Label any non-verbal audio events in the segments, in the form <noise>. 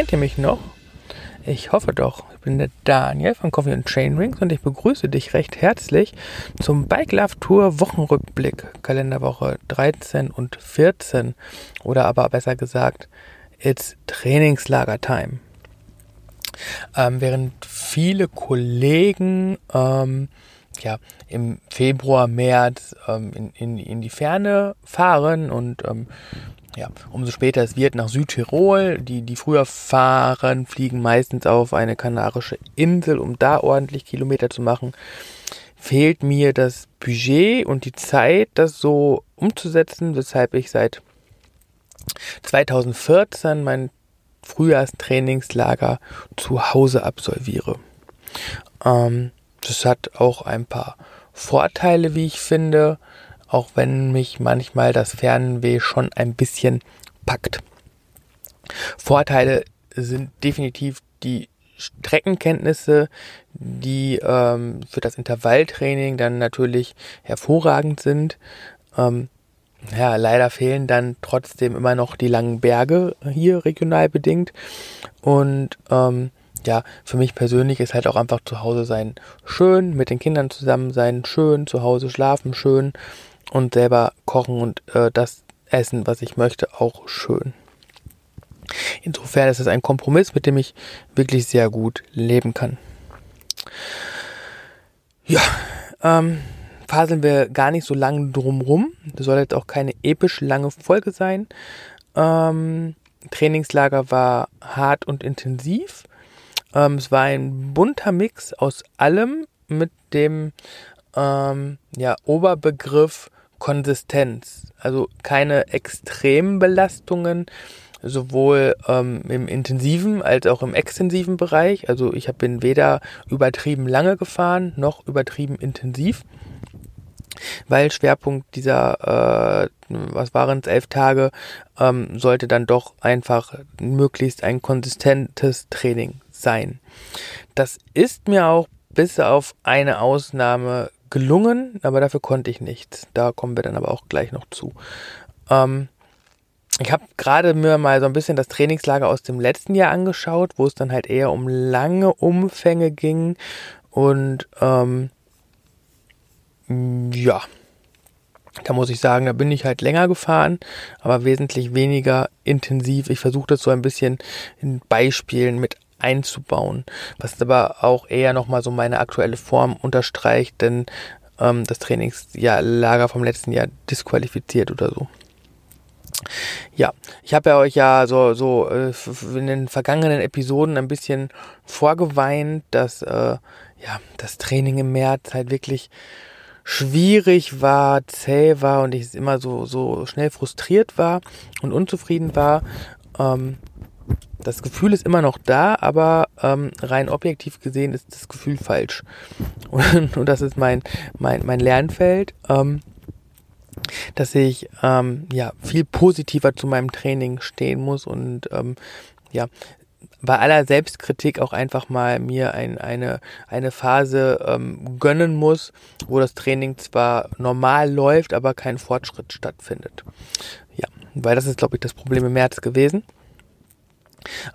Kennt ihr mich noch? Ich hoffe doch. Ich bin der Daniel von Coffee and Chainrings und ich begrüße dich recht herzlich zum Bike Love Tour Wochenrückblick, Kalenderwoche 13 und 14. Oder aber besser gesagt, it's Trainingslager Time. Ähm, während viele Kollegen ähm, ja, im Februar, März ähm, in, in, in die Ferne fahren und ähm, ja, umso später es wird nach Südtirol. Die, die früher fahren, fliegen meistens auf eine kanarische Insel, um da ordentlich Kilometer zu machen. Fehlt mir das Budget und die Zeit, das so umzusetzen, weshalb ich seit 2014 mein Frühjahrstrainingslager zu Hause absolviere. Ähm, das hat auch ein paar Vorteile, wie ich finde auch wenn mich manchmal das Fernweh schon ein bisschen packt. Vorteile sind definitiv die Streckenkenntnisse, die ähm, für das Intervalltraining dann natürlich hervorragend sind. Ähm, ja, leider fehlen dann trotzdem immer noch die langen Berge hier regional bedingt. Und ähm, ja, für mich persönlich ist halt auch einfach zu Hause sein schön, mit den Kindern zusammen sein schön, zu Hause schlafen schön und selber kochen und äh, das essen, was ich möchte, auch schön. Insofern ist es ein Kompromiss, mit dem ich wirklich sehr gut leben kann. Ja, ähm, faseln wir gar nicht so lange drumrum. Das soll jetzt auch keine episch lange Folge sein. Ähm, Trainingslager war hart und intensiv. Ähm, es war ein bunter Mix aus allem mit dem ähm, ja, Oberbegriff Konsistenz. Also keine extremen Belastungen, sowohl ähm, im intensiven als auch im extensiven Bereich. Also ich bin weder übertrieben lange gefahren noch übertrieben intensiv, weil Schwerpunkt dieser, äh, was waren es, elf Tage, ähm, sollte dann doch einfach möglichst ein konsistentes Training sein. Das ist mir auch bis auf eine Ausnahme gelungen, aber dafür konnte ich nichts. Da kommen wir dann aber auch gleich noch zu. Ähm, ich habe gerade mir mal so ein bisschen das Trainingslager aus dem letzten Jahr angeschaut, wo es dann halt eher um lange Umfänge ging und ähm, ja, da muss ich sagen, da bin ich halt länger gefahren, aber wesentlich weniger intensiv. Ich versuche das so ein bisschen in Beispielen mit einzubauen, was aber auch eher nochmal so meine aktuelle Form unterstreicht, denn ähm, das Trainingslager vom letzten Jahr disqualifiziert oder so. Ja, ich habe ja euch ja so, so äh, in den vergangenen Episoden ein bisschen vorgeweint, dass äh, ja das Training im März halt wirklich schwierig war, zäh war und ich immer so, so schnell frustriert war und unzufrieden war. Ähm, das Gefühl ist immer noch da, aber ähm, rein objektiv gesehen ist das Gefühl falsch. <laughs> Und, und das ist mein, mein, mein Lernfeld, ähm, dass ich ähm, ja viel positiver zu meinem Training stehen muss und ähm, ja bei aller Selbstkritik auch einfach mal mir ein, eine, eine Phase ähm, gönnen muss, wo das Training zwar normal läuft, aber kein Fortschritt stattfindet. Ja, weil das ist, glaube ich, das Problem im März gewesen.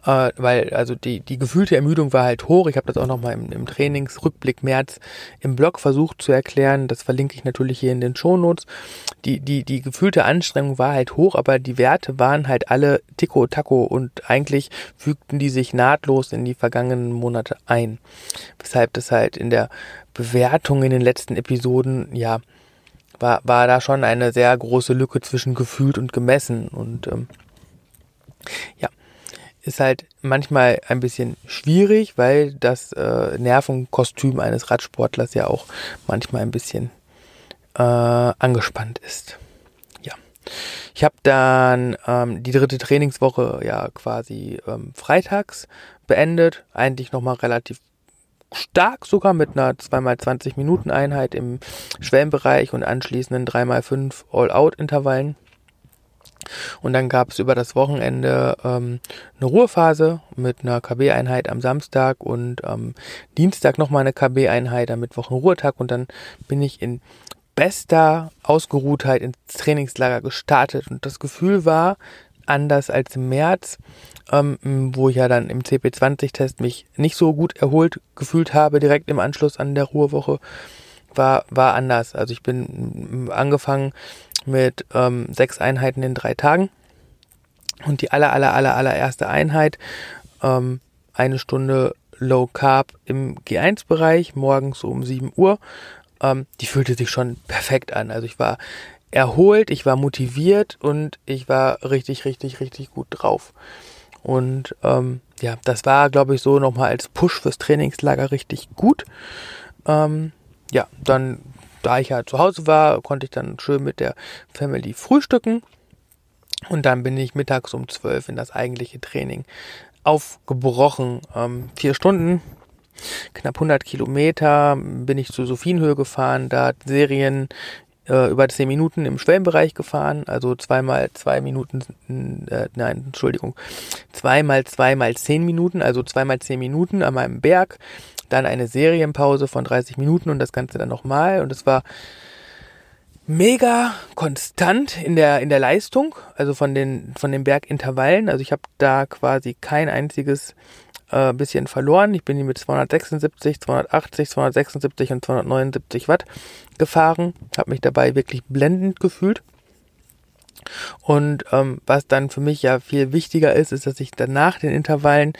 Äh, weil also die, die gefühlte Ermüdung war halt hoch. Ich habe das auch nochmal im, im Trainingsrückblick März im Blog versucht zu erklären. Das verlinke ich natürlich hier in den Shownotes. Die, die, die gefühlte Anstrengung war halt hoch, aber die Werte waren halt alle Tico Taco und eigentlich fügten die sich nahtlos in die vergangenen Monate ein. Weshalb das halt in der Bewertung in den letzten Episoden, ja, war, war da schon eine sehr große Lücke zwischen gefühlt und gemessen und ähm, ja, ist halt manchmal ein bisschen schwierig, weil das äh, Nervenkostüm eines Radsportlers ja auch manchmal ein bisschen äh, angespannt ist. Ja. Ich habe dann ähm, die dritte Trainingswoche ja quasi ähm, freitags beendet. Eigentlich nochmal relativ stark sogar mit einer 2x20 Minuten Einheit im Schwellenbereich und anschließenden 3x5 All-Out-Intervallen. Und dann gab es über das Wochenende ähm, eine Ruhephase mit einer KB-Einheit am Samstag und am Dienstag nochmal eine KB-Einheit, am Mittwoch ein Ruhetag. Und dann bin ich in bester Ausgeruhtheit ins Trainingslager gestartet. Und das Gefühl war anders als im März, ähm, wo ich ja dann im CP20-Test mich nicht so gut erholt gefühlt habe, direkt im Anschluss an der Ruhewoche, war, war anders. Also ich bin angefangen mit ähm, sechs Einheiten in drei Tagen. Und die aller, aller, aller, allererste Einheit, ähm, eine Stunde Low Carb im G1-Bereich, morgens um 7 Uhr, ähm, die fühlte sich schon perfekt an. Also ich war erholt, ich war motiviert und ich war richtig, richtig, richtig gut drauf. Und ähm, ja, das war, glaube ich, so nochmal als Push fürs Trainingslager richtig gut. Ähm, ja, dann, da ich ja zu Hause war, konnte ich dann schön mit der Family frühstücken. Und dann bin ich mittags um 12 in das eigentliche Training aufgebrochen. Ähm, vier Stunden, knapp 100 Kilometer bin ich zu Sophienhöhe gefahren, da Serien äh, über zehn Minuten im Schwellenbereich gefahren, also zweimal zwei Minuten, äh, nein, Entschuldigung, zweimal zweimal zehn Minuten, also zweimal zehn Minuten an meinem Berg, dann eine Serienpause von 30 Minuten und das Ganze dann nochmal und es war mega konstant in der in der Leistung, also von den von den Bergintervallen, also ich habe da quasi kein einziges äh, bisschen verloren. Ich bin hier mit 276, 280, 276 und 279 Watt gefahren, habe mich dabei wirklich blendend gefühlt. Und ähm, was dann für mich ja viel wichtiger ist, ist, dass ich danach den Intervallen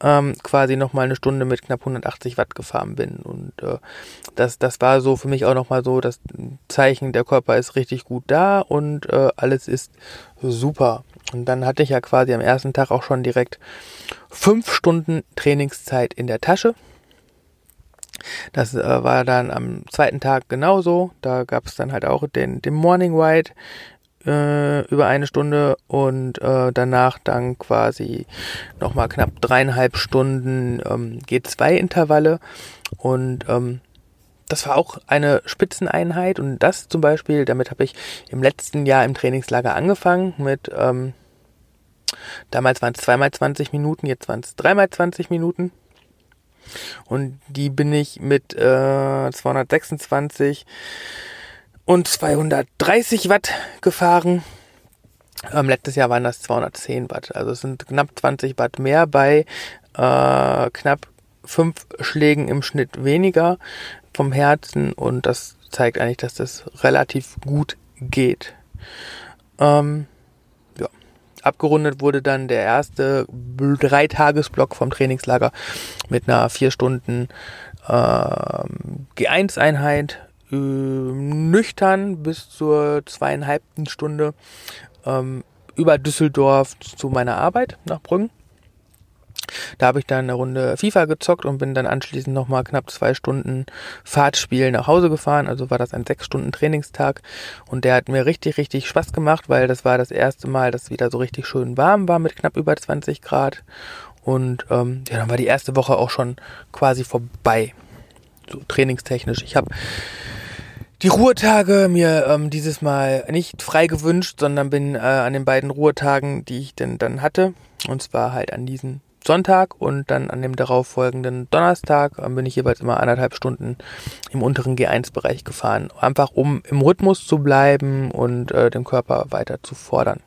ähm, quasi nochmal eine Stunde mit knapp 180 Watt gefahren bin. Und äh, das, das war so für mich auch nochmal so das Zeichen, der Körper ist richtig gut da und äh, alles ist super. Und dann hatte ich ja quasi am ersten Tag auch schon direkt fünf Stunden Trainingszeit in der Tasche. Das äh, war dann am zweiten Tag genauso. Da gab es dann halt auch den, den Morning Ride äh, über eine Stunde und äh, danach dann quasi nochmal knapp dreieinhalb Stunden ähm, G2-Intervalle. Und ähm, das war auch eine Spitzeneinheit und das zum Beispiel, damit habe ich im letzten Jahr im Trainingslager angefangen mit, ähm, damals waren es zweimal 20 Minuten, jetzt waren es dreimal 20 Minuten. Und die bin ich mit äh, 226 und 230 Watt gefahren. Ähm, letztes Jahr waren das 210 Watt. Also es sind knapp 20 Watt mehr bei äh, knapp fünf Schlägen im Schnitt weniger vom Herzen und das zeigt eigentlich, dass das relativ gut geht. Ähm, ja. Abgerundet wurde dann der erste Dreitagesblock vom Trainingslager mit einer vier Stunden ähm, G1-Einheit äh, nüchtern bis zur zweieinhalbten Stunde ähm, über Düsseldorf zu meiner Arbeit nach Brünn. Da habe ich dann eine Runde FIFA gezockt und bin dann anschließend nochmal knapp zwei Stunden Fahrtspiel nach Hause gefahren. Also war das ein sechs Stunden Trainingstag und der hat mir richtig, richtig Spaß gemacht, weil das war das erste Mal, dass wieder so richtig schön warm war mit knapp über 20 Grad. Und ähm, ja, dann war die erste Woche auch schon quasi vorbei. So trainingstechnisch. Ich habe die Ruhetage mir ähm, dieses Mal nicht frei gewünscht, sondern bin äh, an den beiden Ruhetagen, die ich denn dann hatte, und zwar halt an diesen Sonntag und dann an dem darauffolgenden Donnerstag ähm, bin ich jeweils immer anderthalb Stunden im unteren G1-Bereich gefahren. Einfach um im Rhythmus zu bleiben und äh, den Körper weiter zu fordern.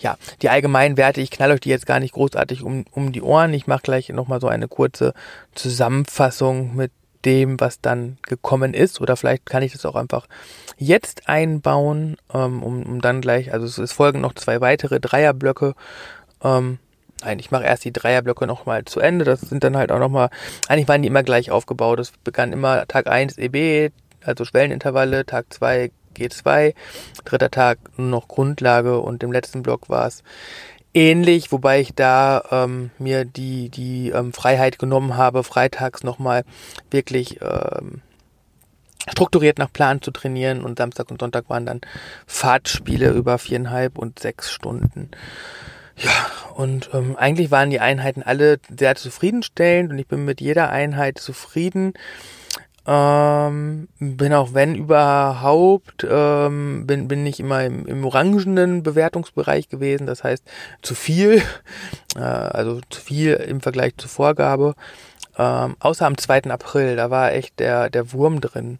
Ja, die allgemeinen Werte, ich knall euch die jetzt gar nicht großartig um, um die Ohren. Ich mache gleich nochmal so eine kurze Zusammenfassung mit dem, was dann gekommen ist. Oder vielleicht kann ich das auch einfach jetzt einbauen, ähm, um, um dann gleich, also es, folgen noch zwei weitere Dreierblöcke, ähm, Nein, ich mache erst die Dreierblöcke nochmal zu Ende. Das sind dann halt auch nochmal, eigentlich waren die immer gleich aufgebaut. Es begann immer Tag 1 EB, also Schwellenintervalle, Tag 2 G2, dritter Tag nur noch Grundlage und im letzten Block war es ähnlich, wobei ich da ähm, mir die, die ähm, Freiheit genommen habe, freitags nochmal wirklich ähm, strukturiert nach Plan zu trainieren und Samstag und Sonntag waren dann Fahrtspiele über viereinhalb und sechs Stunden. Ja, und ähm, eigentlich waren die Einheiten alle sehr zufriedenstellend und ich bin mit jeder Einheit zufrieden. Ähm, bin auch wenn überhaupt, ähm, bin, bin ich immer im, im orangenen Bewertungsbereich gewesen, das heißt zu viel, <laughs> äh, also zu viel im Vergleich zur Vorgabe. Ähm, außer am 2. April, da war echt der, der Wurm drin.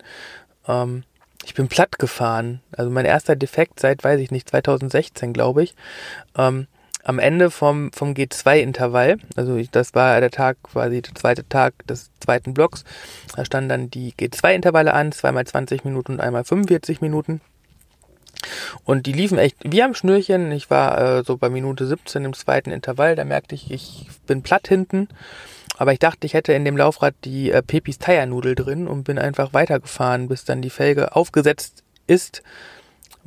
Ähm, ich bin platt gefahren. Also mein erster Defekt seit, weiß ich nicht, 2016, glaube ich. Ähm, am Ende vom, vom G2-Intervall, also ich, das war der Tag, quasi der zweite Tag des zweiten Blocks, da standen dann die G2-Intervalle an, zweimal 20 Minuten und einmal 45 Minuten. Und die liefen echt wie am Schnürchen. Ich war äh, so bei Minute 17 im zweiten Intervall, da merkte ich, ich bin platt hinten. Aber ich dachte, ich hätte in dem Laufrad die äh, Pepis Tire-Nudel drin und bin einfach weitergefahren, bis dann die Felge aufgesetzt ist,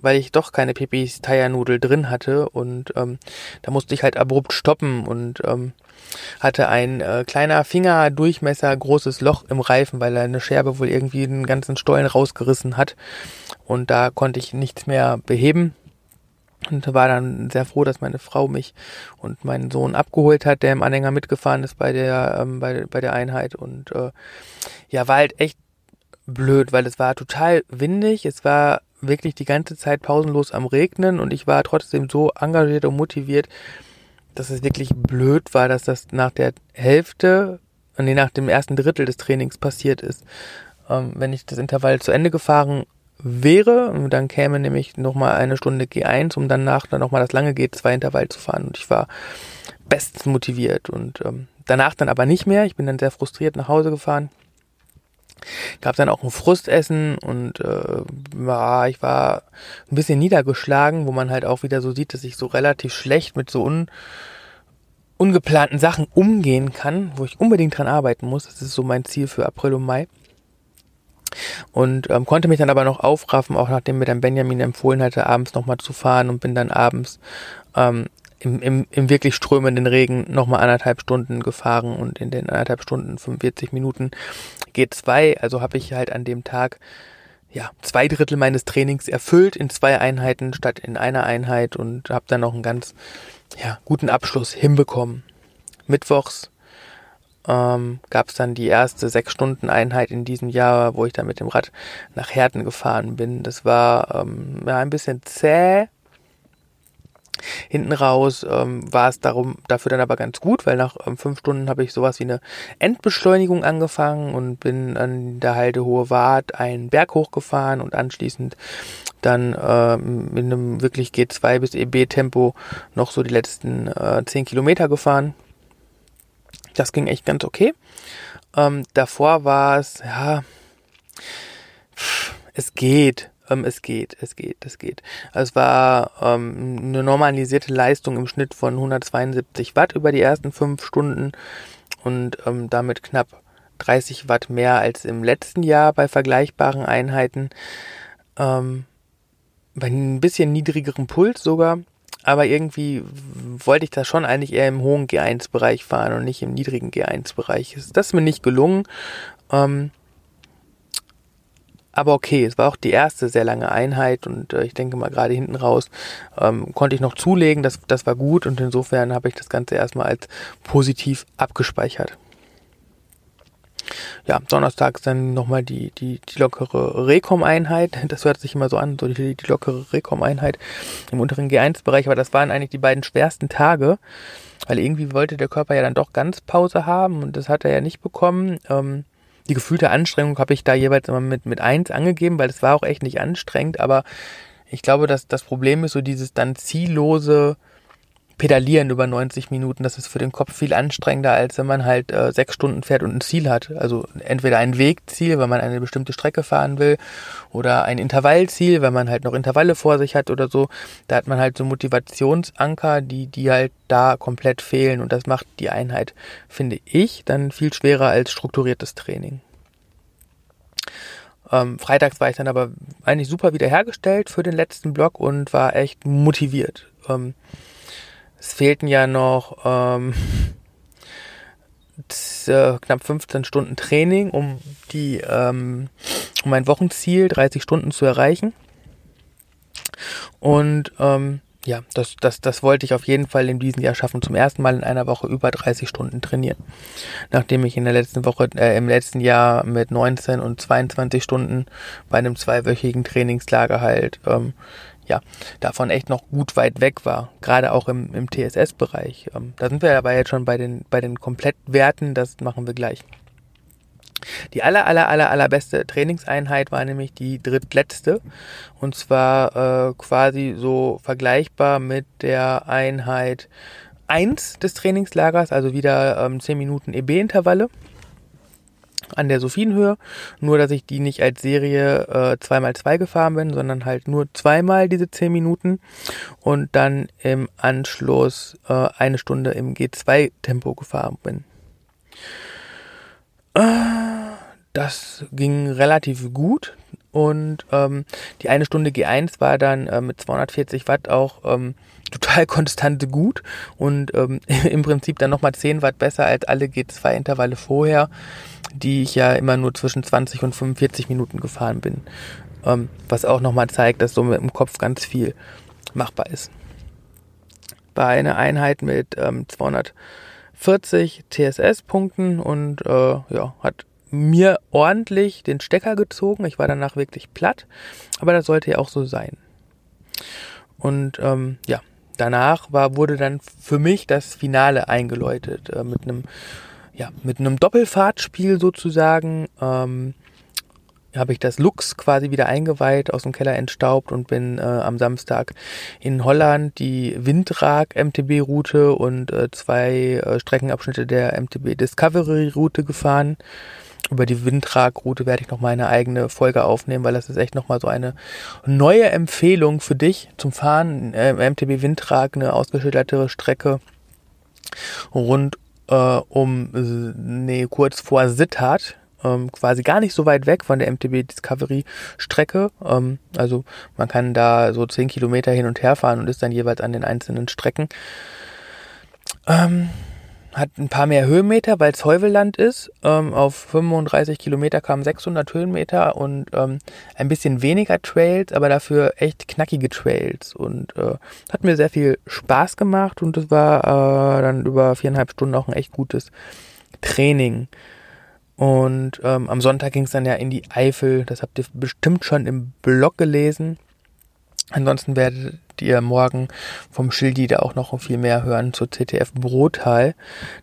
weil ich doch keine Pepis Tire-Nudel drin hatte. Und ähm, da musste ich halt abrupt stoppen und ähm, hatte ein äh, kleiner Fingerdurchmesser großes Loch im Reifen, weil eine Scherbe wohl irgendwie den ganzen Stollen rausgerissen hat. Und da konnte ich nichts mehr beheben und war dann sehr froh, dass meine Frau mich und meinen Sohn abgeholt hat, der im Anhänger mitgefahren ist bei der ähm, bei, bei der Einheit und äh, ja war halt echt blöd, weil es war total windig, es war wirklich die ganze Zeit pausenlos am Regnen und ich war trotzdem so engagiert und motiviert, dass es wirklich blöd war, dass das nach der Hälfte, nee, nach dem ersten Drittel des Trainings passiert ist. Ähm, wenn ich das Intervall zu Ende gefahren wäre. Dann käme nämlich nochmal eine Stunde G1, um danach dann nochmal das lange G2-Intervall zu fahren. Und ich war bestens motiviert. Und ähm, danach dann aber nicht mehr. Ich bin dann sehr frustriert nach Hause gefahren. Gab dann auch ein Frustessen und äh, ja, ich war ein bisschen niedergeschlagen, wo man halt auch wieder so sieht, dass ich so relativ schlecht mit so un ungeplanten Sachen umgehen kann, wo ich unbedingt dran arbeiten muss. Das ist so mein Ziel für April und Mai und ähm, konnte mich dann aber noch aufraffen, auch nachdem mir dann Benjamin empfohlen hatte, abends nochmal zu fahren und bin dann abends ähm, im, im, im wirklich strömenden Regen nochmal anderthalb Stunden gefahren und in den anderthalb Stunden 45 Minuten G2, also habe ich halt an dem Tag ja, zwei Drittel meines Trainings erfüllt in zwei Einheiten statt in einer Einheit und habe dann noch einen ganz ja, guten Abschluss hinbekommen. Mittwochs ähm, gab es dann die erste sechs Stunden Einheit in diesem Jahr, wo ich dann mit dem Rad nach Herten gefahren bin. Das war ähm, ja, ein bisschen zäh. Hinten raus ähm, war es darum dafür dann aber ganz gut, weil nach ähm, fünf Stunden habe ich sowas wie eine Endbeschleunigung angefangen und bin an der Halde Hohe Wart einen Berg hochgefahren und anschließend dann ähm, in einem wirklich G2 bis EB Tempo noch so die letzten äh, zehn Kilometer gefahren. Das ging echt ganz okay. Ähm, davor war es, ja, es geht. Ähm, es geht, es geht, es geht. Also es war ähm, eine normalisierte Leistung im Schnitt von 172 Watt über die ersten fünf Stunden und ähm, damit knapp 30 Watt mehr als im letzten Jahr bei vergleichbaren Einheiten. Ähm, bei einem bisschen niedrigerem Puls sogar aber irgendwie wollte ich das schon eigentlich eher im hohen G1-Bereich fahren und nicht im niedrigen G1-Bereich. Das ist mir nicht gelungen. Ähm, aber okay, es war auch die erste sehr lange Einheit und äh, ich denke mal gerade hinten raus ähm, konnte ich noch zulegen, das, das war gut und insofern habe ich das Ganze erstmal als positiv abgespeichert ja, Donnerstags dann nochmal die, die, die lockere Recom-Einheit. <laughs> Das hört sich immer so an, so die, die lockere Recom-Einheit im unteren G1-Bereich. Aber das waren eigentlich die beiden schwersten Tage, weil irgendwie wollte der Körper ja dann doch ganz Pause haben und das hat er ja nicht bekommen. Ähm, die gefühlte Anstrengung habe ich da jeweils immer mit, mit eins angegeben, weil es war auch echt nicht anstrengend, aber ich glaube, dass das Problem ist so dieses dann ziellose Pedalieren über 90 Minuten, das ist für den Kopf viel anstrengender, als wenn man halt äh, sechs Stunden fährt und ein Ziel hat. Also entweder ein Wegziel, wenn man eine bestimmte Strecke fahren will, oder ein Intervallziel, wenn man halt noch Intervalle vor sich hat oder so. Da hat man halt so Motivationsanker, die, die halt da komplett fehlen und das macht die Einheit, finde ich, dann viel schwerer als strukturiertes Training. Ähm, freitags war ich dann aber eigentlich super wiederhergestellt für den letzten Block und war echt motiviert. Ähm, es fehlten ja noch ähm, <laughs> knapp 15 Stunden Training, um die ähm, um mein Wochenziel 30 Stunden zu erreichen. Und ähm, ja, das, das, das wollte ich auf jeden Fall in diesem Jahr schaffen. Zum ersten Mal in einer Woche über 30 Stunden trainieren. Nachdem ich in der letzten Woche, äh, im letzten Jahr mit 19 und 22 Stunden bei einem zweiwöchigen Trainingslager halt ähm, ja, davon echt noch gut weit weg war, gerade auch im, im TSS-Bereich. Ähm, da sind wir aber jetzt schon bei den, bei den Komplettwerten, das machen wir gleich. Die aller, aller, aller, allerbeste Trainingseinheit war nämlich die drittletzte. Und zwar äh, quasi so vergleichbar mit der Einheit 1 des Trainingslagers, also wieder ähm, 10 Minuten EB-Intervalle an der Sophienhöhe. Nur, dass ich die nicht als Serie äh, 2x2 gefahren bin, sondern halt nur zweimal diese 10 Minuten und dann im Anschluss äh, eine Stunde im G2-Tempo gefahren bin. Äh, das ging relativ gut und ähm, die eine Stunde G1 war dann äh, mit 240 Watt auch ähm, <laughs> total konstante gut und ähm, <laughs> im Prinzip dann nochmal 10 Watt besser als alle G2-Intervalle vorher, die ich ja immer nur zwischen 20 und 45 Minuten gefahren bin. Ähm, was auch nochmal zeigt, dass so mit dem Kopf ganz viel machbar ist. Bei einer Einheit mit ähm, 240 TSS-Punkten und äh, ja, hat mir ordentlich den Stecker gezogen. Ich war danach wirklich platt, aber das sollte ja auch so sein. Und ähm, ja, danach war, wurde dann für mich das Finale eingeläutet äh, mit einem ja, mit einem Doppelfahrtspiel sozusagen. Ähm, habe ich das Lux quasi wieder eingeweiht, aus dem Keller entstaubt und bin äh, am Samstag in Holland die Windrag MTB Route und äh, zwei äh, Streckenabschnitte der MTB Discovery Route gefahren über die Windragroute werde ich noch mal eine eigene Folge aufnehmen, weil das ist echt noch mal so eine neue Empfehlung für dich zum Fahren. Äh, MTB Windrag, eine ausgeschilderte Strecke rund äh, um, nee, kurz vor Sittard, ähm, quasi gar nicht so weit weg von der MTB Discovery Strecke. Ähm, also man kann da so 10 Kilometer hin und her fahren und ist dann jeweils an den einzelnen Strecken. Ähm, hat ein paar mehr Höhenmeter, weil es Heuvelland ist. Ähm, auf 35 Kilometer kamen 600 Höhenmeter und ähm, ein bisschen weniger Trails, aber dafür echt knackige Trails. Und äh, hat mir sehr viel Spaß gemacht und es war äh, dann über viereinhalb Stunden auch ein echt gutes Training. Und ähm, am Sonntag ging es dann ja in die Eifel. Das habt ihr bestimmt schon im Blog gelesen. Ansonsten werdet ihr morgen vom Schildi da auch noch viel mehr hören zur CTF Brotal.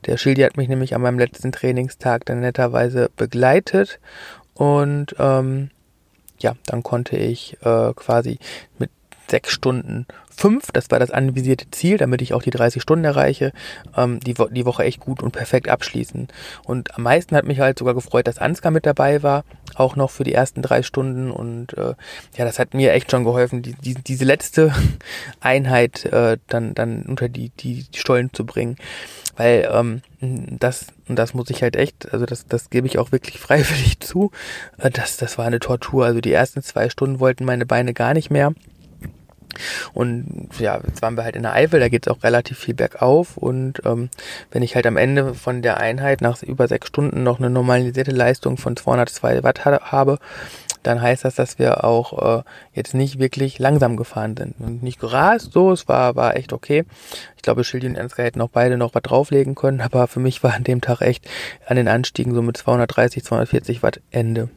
Der Schildi hat mich nämlich an meinem letzten Trainingstag dann netterweise begleitet und ähm, ja, dann konnte ich äh, quasi mit sechs Stunden fünf, das war das anvisierte Ziel, damit ich auch die 30 Stunden erreiche, ähm, die, Wo die Woche echt gut und perfekt abschließen. Und am meisten hat mich halt sogar gefreut, dass Ansgar mit dabei war, auch noch für die ersten drei Stunden. Und äh, ja, das hat mir echt schon geholfen, die, die, diese letzte <laughs> Einheit äh, dann, dann unter die, die, die Stollen zu bringen. Weil ähm, das, und das muss ich halt echt, also das, das gebe ich auch wirklich <laughs> freiwillig zu, äh, das, das war eine Tortur. Also die ersten zwei Stunden wollten meine Beine gar nicht mehr. Und ja, jetzt waren wir halt in der Eifel, da geht es auch relativ viel bergauf. Und ähm, wenn ich halt am Ende von der Einheit nach über sechs Stunden noch eine normalisierte Leistung von 202 Watt habe, dann heißt das, dass wir auch äh, jetzt nicht wirklich langsam gefahren sind. Und nicht gerast, so, es war, war echt okay. Ich glaube, Schildi und Ernstger hätten auch beide noch was drauflegen können, <laughs> aber für mich war an dem Tag echt an den Anstiegen so mit 230, 240 Watt Ende.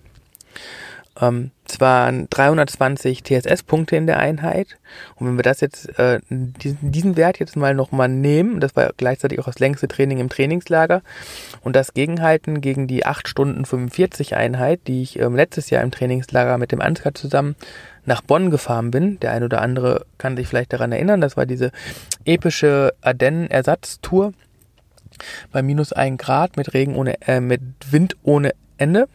Ähm, waren 320 TSS-Punkte in der Einheit. Und wenn wir das jetzt, äh, diesen, diesen Wert jetzt mal nochmal nehmen, das war gleichzeitig auch das längste Training im Trainingslager, und das gegenhalten gegen die 8 Stunden 45 Einheit, die ich ähm, letztes Jahr im Trainingslager mit dem Ansgar zusammen nach Bonn gefahren bin. Der ein oder andere kann sich vielleicht daran erinnern, das war diese epische Ardennen-Ersatztour bei minus 1 Grad mit Regen ohne, äh, mit Wind ohne Ende.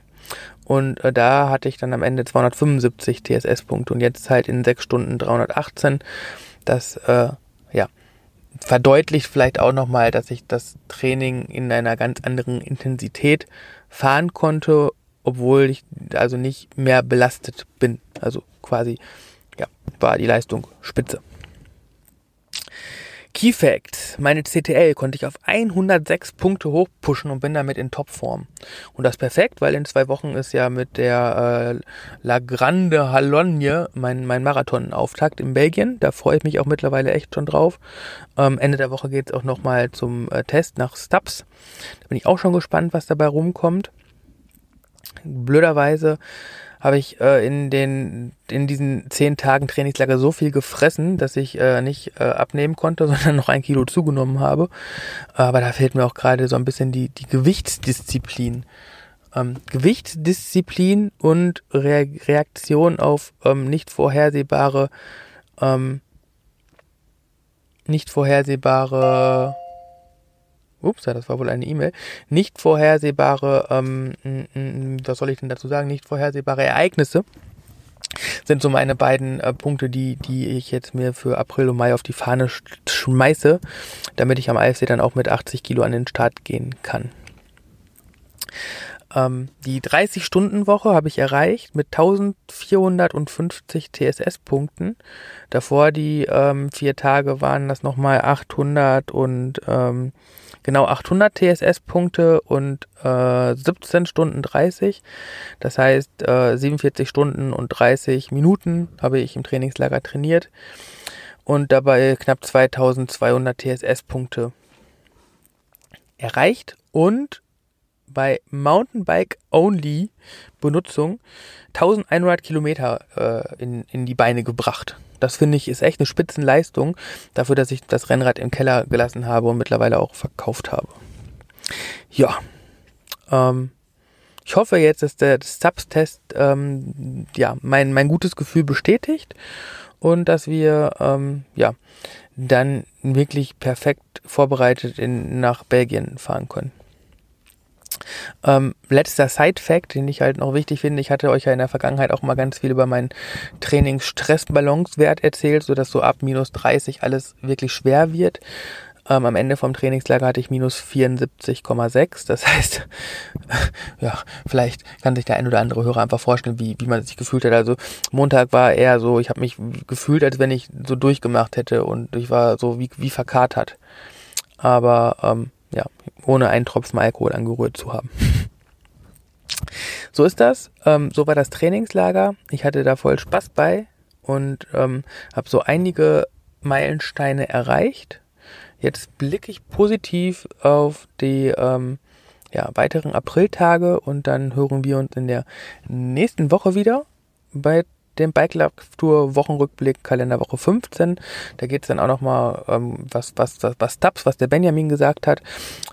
Und äh, da hatte ich dann am Ende 275 TSS-Punkte und jetzt halt in sechs Stunden 318. Das äh, ja verdeutlicht vielleicht auch nochmal, dass ich das Training in einer ganz anderen Intensität fahren konnte, obwohl ich also nicht mehr belastet bin. Also quasi ja war die Leistung spitze. Key Fact. Meine CTL konnte ich auf 106 Punkte hochpushen und bin damit in Topform. Und das perfekt, weil in zwei Wochen ist ja mit der äh, La Grande Halogne mein, mein Marathon-Auftakt in Belgien. Da freue ich mich auch mittlerweile echt schon drauf. Ähm, Ende der Woche geht es auch nochmal zum äh, Test nach Stubbs. Da bin ich auch schon gespannt, was dabei rumkommt. Blöderweise habe ich äh, in den in diesen zehn Tagen Trainingslager so viel gefressen, dass ich äh, nicht äh, abnehmen konnte, <laughs> sondern noch ein Kilo zugenommen habe. Aber da fehlt mir auch gerade so ein bisschen die die Gewichtsdisziplin. ähm, Gewichtsdisziplin und Re Reaktion auf ähm, nicht vorhersehbare, ähm, nicht vorhersehbare, ups, das war wohl eine E-Mail, nicht vorhersehbare, ähm, was soll ich denn dazu sagen, nicht vorhersehbare Ereignisse sind so meine beiden äh, Punkte, die, die ich jetzt mir für April und Mai auf die Fahne sch schmeiße, damit ich am AFC dann auch mit 80 Kilo an den Start gehen kann. Ähm, die 30-Stunden-Woche habe ich erreicht mit 1450 TSS-Punkten. Davor die ähm, vier Tage waren das nochmal 800 und ähm, genau 800 TSS-Punkte und äh, 17 Stunden 30. Das heißt, äh, 47 Stunden und 30 Minuten habe ich im Trainingslager trainiert und dabei knapp 2200 TSS-Punkte erreicht und bei Mountainbike-Only Benutzung 1100 Kilometer äh, in, in die Beine gebracht. Das finde ich ist echt eine Spitzenleistung dafür, dass ich das Rennrad im Keller gelassen habe und mittlerweile auch verkauft habe. Ja, ähm, ich hoffe jetzt, dass der Subs-Test ähm, ja mein mein gutes Gefühl bestätigt und dass wir ähm, ja dann wirklich perfekt vorbereitet in, nach Belgien fahren können. Ähm, letzter Side-Fact, den ich halt noch wichtig finde, ich hatte euch ja in der Vergangenheit auch mal ganz viel über meinen Trainings-Stress-Balance-Wert erzählt, sodass so ab minus 30 alles wirklich schwer wird. Ähm, am Ende vom Trainingslager hatte ich minus 74,6. Das heißt, <laughs> ja, vielleicht kann sich der ein oder andere Hörer einfach vorstellen, wie, wie man sich gefühlt hat. Also Montag war eher so, ich habe mich gefühlt, als wenn ich so durchgemacht hätte und ich war so wie, wie verkatert. Aber ähm, ja, ohne einen Tropfen Alkohol angerührt zu haben. So ist das. Ähm, so war das Trainingslager. Ich hatte da voll Spaß bei und ähm, habe so einige Meilensteine erreicht. Jetzt blicke ich positiv auf die ähm, ja, weiteren Apriltage und dann hören wir uns in der nächsten Woche wieder bei dem Bike Club Tour Wochenrückblick Kalenderwoche 15. Da geht es dann auch nochmal, ähm, was, was, was, was Taps, was der Benjamin gesagt hat.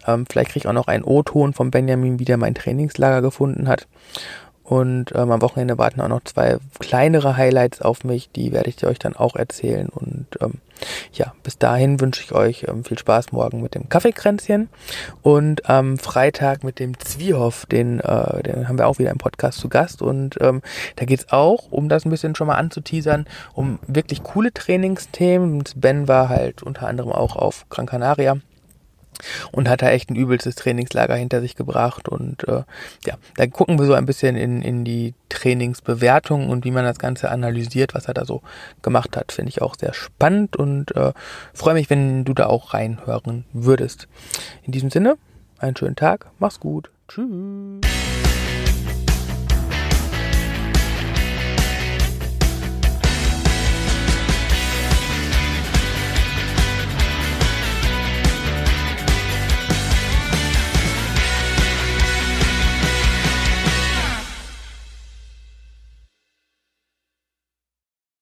Ähm, vielleicht kriege ich auch noch einen O-Ton vom Benjamin, wie der mein Trainingslager gefunden hat. Und ähm, am Wochenende warten auch noch zwei kleinere Highlights auf mich, die werde ich euch dann auch erzählen. Und ähm, ja, bis dahin wünsche ich euch ähm, viel Spaß morgen mit dem Kaffeekränzchen und am Freitag mit dem Zwiehoff, den, äh, den haben wir auch wieder im Podcast zu Gast. Und ähm, da geht's auch, um das ein bisschen schon mal anzuteasern, um wirklich coole Trainingsthemen. Ben war halt unter anderem auch auf Gran Canaria und hat da echt ein übelstes Trainingslager hinter sich gebracht und äh, ja, da gucken wir so ein bisschen in, in die Trainingsbewertung und wie man das Ganze analysiert, was er da so gemacht hat, finde ich auch sehr spannend und äh, freue mich, wenn du da auch reinhören würdest. In diesem Sinne, einen schönen Tag, mach's gut, tschüss.